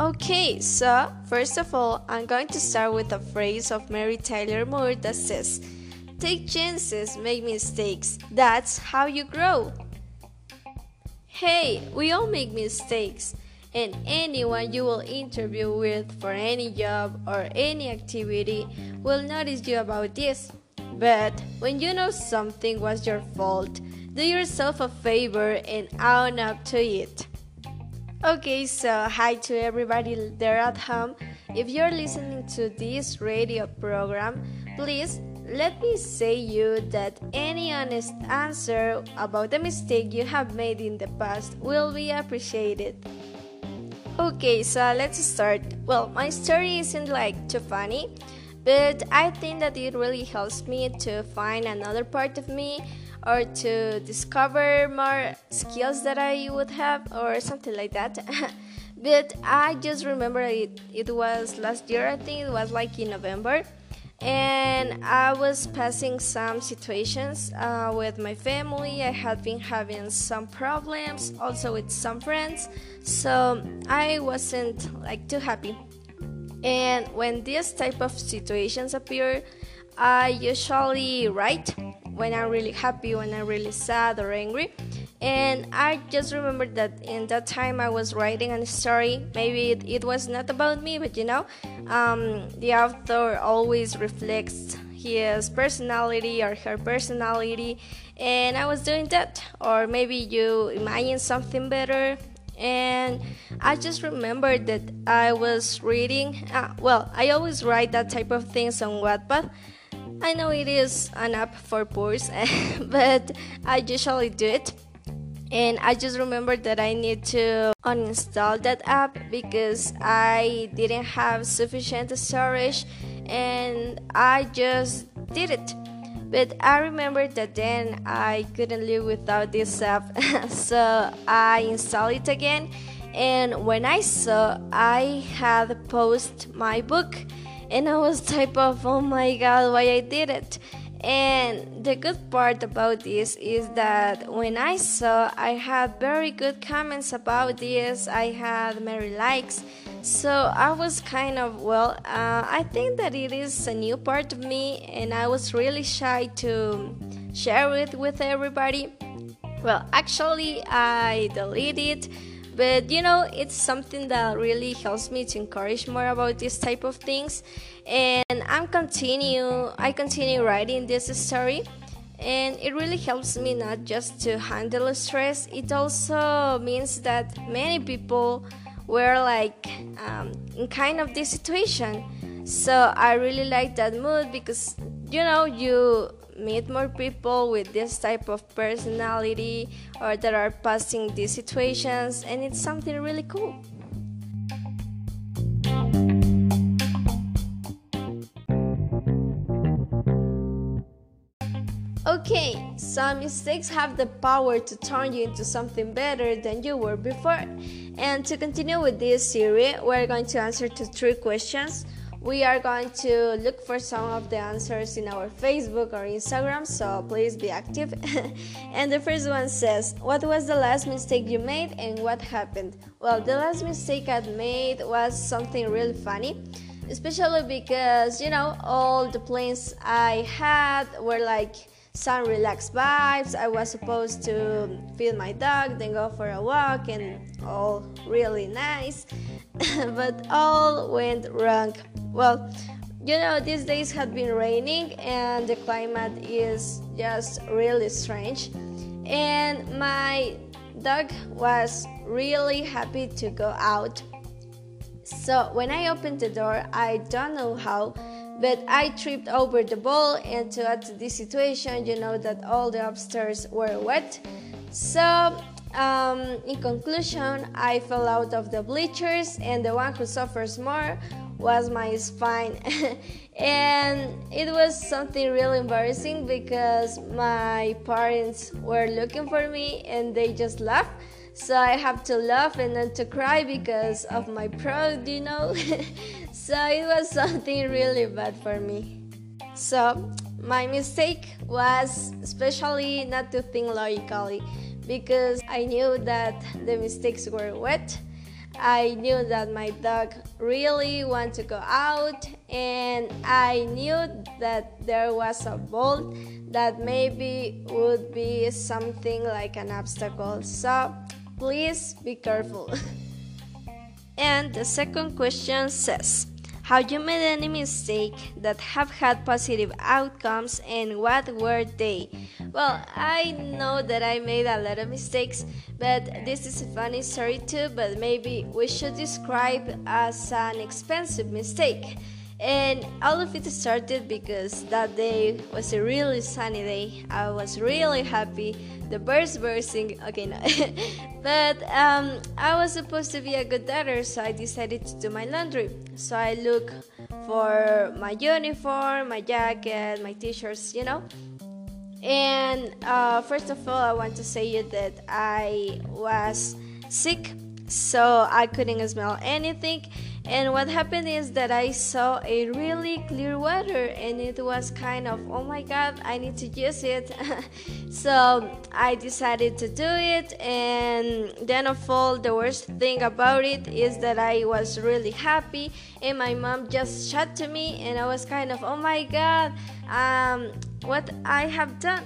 Okay, so first of all, I'm going to start with a phrase of Mary Tyler Moore that says, Take chances, make mistakes. That's how you grow. Hey, we all make mistakes, and anyone you will interview with for any job or any activity will notice you about this. But when you know something was your fault, do yourself a favor and own up to it. Okay, so hi to everybody there at home. If you're listening to this radio program, please let me say you that any honest answer about the mistake you have made in the past will be appreciated. Okay, so let's start. Well, my story isn't like too funny, but I think that it really helps me to find another part of me or to discover more skills that I would have or something like that. but I just remember it, it was last year, I think it was like in November. And I was passing some situations uh, with my family. I had been having some problems also with some friends, so I wasn't like too happy. And when these type of situations appear, I usually write when I'm really happy, when I'm really sad or angry. And I just remember that in that time I was writing a story. Maybe it, it was not about me, but you know, um, the author always reflects his personality or her personality. And I was doing that. Or maybe you imagine something better. And I just remember that I was reading. Uh, well, I always write that type of things on Wattpad I know it is an app for poors, but I usually do it. And I just remember that I need to uninstall that app because I didn't have sufficient storage and I just did it. But I remember that then I couldn't live without this app, so I installed it again. And when I saw I had posted my book, and I was type of oh my god why I did it? And the good part about this is that when I saw I had very good comments about this. I had many likes. So I was kind of well uh, I think that it is a new part of me and I was really shy to share it with everybody. Well actually I deleted it but you know it's something that really helps me to encourage more about this type of things. And i'm continue i continue writing this story. And it really helps me not just to handle stress. It also means that many people were like um, in kind of this situation. So i really like that mood because you know you meet more people with this type of personality or that are passing these situations, and it's something really cool. Okay, some mistakes have the power to turn you into something better than you were before. And to continue with this series, we're going to answer to three questions we are going to look for some of the answers in our Facebook or Instagram, so please be active. and the first one says, What was the last mistake you made and what happened? Well, the last mistake I made was something really funny, especially because, you know, all the plans I had were like some relaxed vibes. I was supposed to feed my dog, then go for a walk, and all really nice. but all went wrong. Well, you know, these days had been raining and the climate is just really strange. And my dog was really happy to go out. So when I opened the door, I don't know how, but I tripped over the ball, and to add to this situation, you know that all the upstairs were wet. So, um, in conclusion, I fell out of the bleachers, and the one who suffers more was my spine. And it was something really embarrassing because my parents were looking for me and they just laughed. So i have to laugh and then to cry because of my pride you know? So it was something really bad for me. So my mistake was especially not to think logically because I knew that the mistakes were wet. I knew that my dog really wanted to go out, and I knew that there was a bolt that maybe would be something like an obstacle. So please be careful. and the second question says, have you made any mistake that have had positive outcomes and what were they? Well, I know that I made a lot of mistakes, but this is a funny story too, but maybe we should describe as an expensive mistake. And all of it started because that day was a really sunny day. I was really happy. The birds were singing. Okay, no. but um, I was supposed to be a good daughter, so I decided to do my laundry. So I look for my uniform, my jacket, my t shirts, you know. And uh, first of all, I want to say you that I was sick, so I couldn't smell anything and what happened is that I saw a really clear water and it was kind of, oh my god, I need to use it. so I decided to do it. And then, of all, the worst thing about it is that I was really happy and my mom just shut to me and I was kind of, oh my god, um, what I have done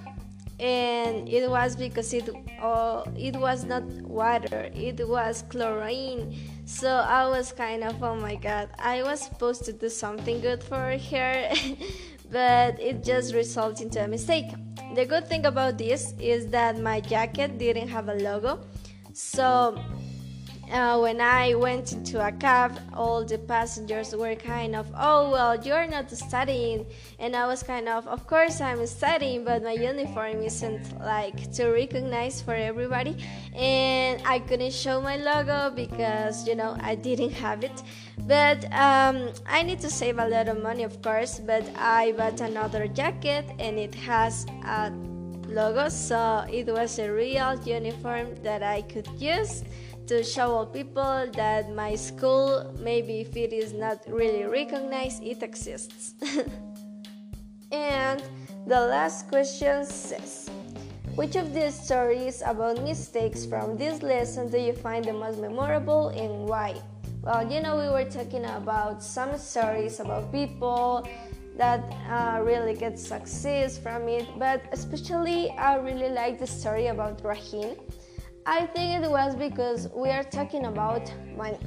and it was because it oh, it was not water it was chlorine so i was kind of oh my god i was supposed to do something good for her but it just resulted into a mistake. The good thing about this is that my jacket didn't have a logo so uh, when I went into a cab, all the passengers were kind of, oh, well, you're not studying. And I was kind of, of course, I'm studying, but my uniform isn't like to recognize for everybody. And I couldn't show my logo because, you know, I didn't have it. But um, I need to save a lot of money, of course. But I bought another jacket and it has a logo, so it was a real uniform that I could use to show all people that my school, maybe if it is not really recognized, it exists. and the last question says, which of these stories about mistakes from this lesson do you find the most memorable and why? Well, you know, we were talking about some stories about people that uh, really get success from it, but especially I really like the story about Rahim I think it was because we are talking about money.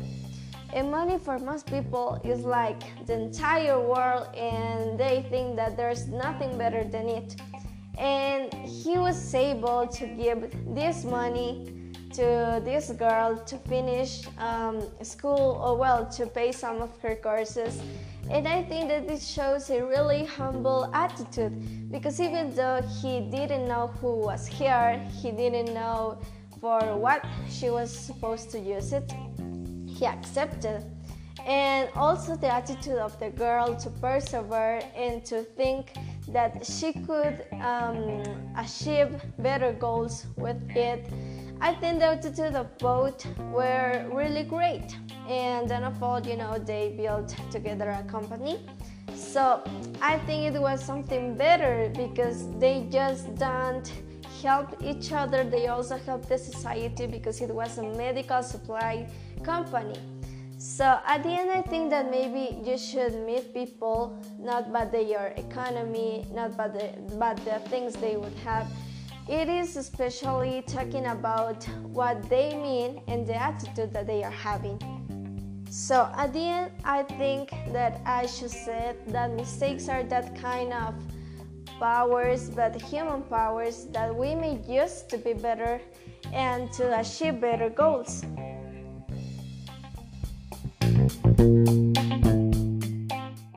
And money for most people is like the entire world, and they think that there's nothing better than it. And he was able to give this money to this girl to finish um, school or well to pay some of her courses and i think that this shows a really humble attitude because even though he didn't know who was here he didn't know for what she was supposed to use it, he accepted. And also the attitude of the girl to persevere and to think that she could um, achieve better goals with it. I think the attitude of both were really great. And then of all, you know, they built together a company. So I think it was something better because they just don't helped each other, they also helped the society because it was a medical supply company. So at the end, I think that maybe you should meet people not by their economy, not by the, but the things they would have. It is especially talking about what they mean and the attitude that they are having. So at the end, I think that I should say that mistakes are that kind of powers, but human powers that we may use to be better and to achieve better goals.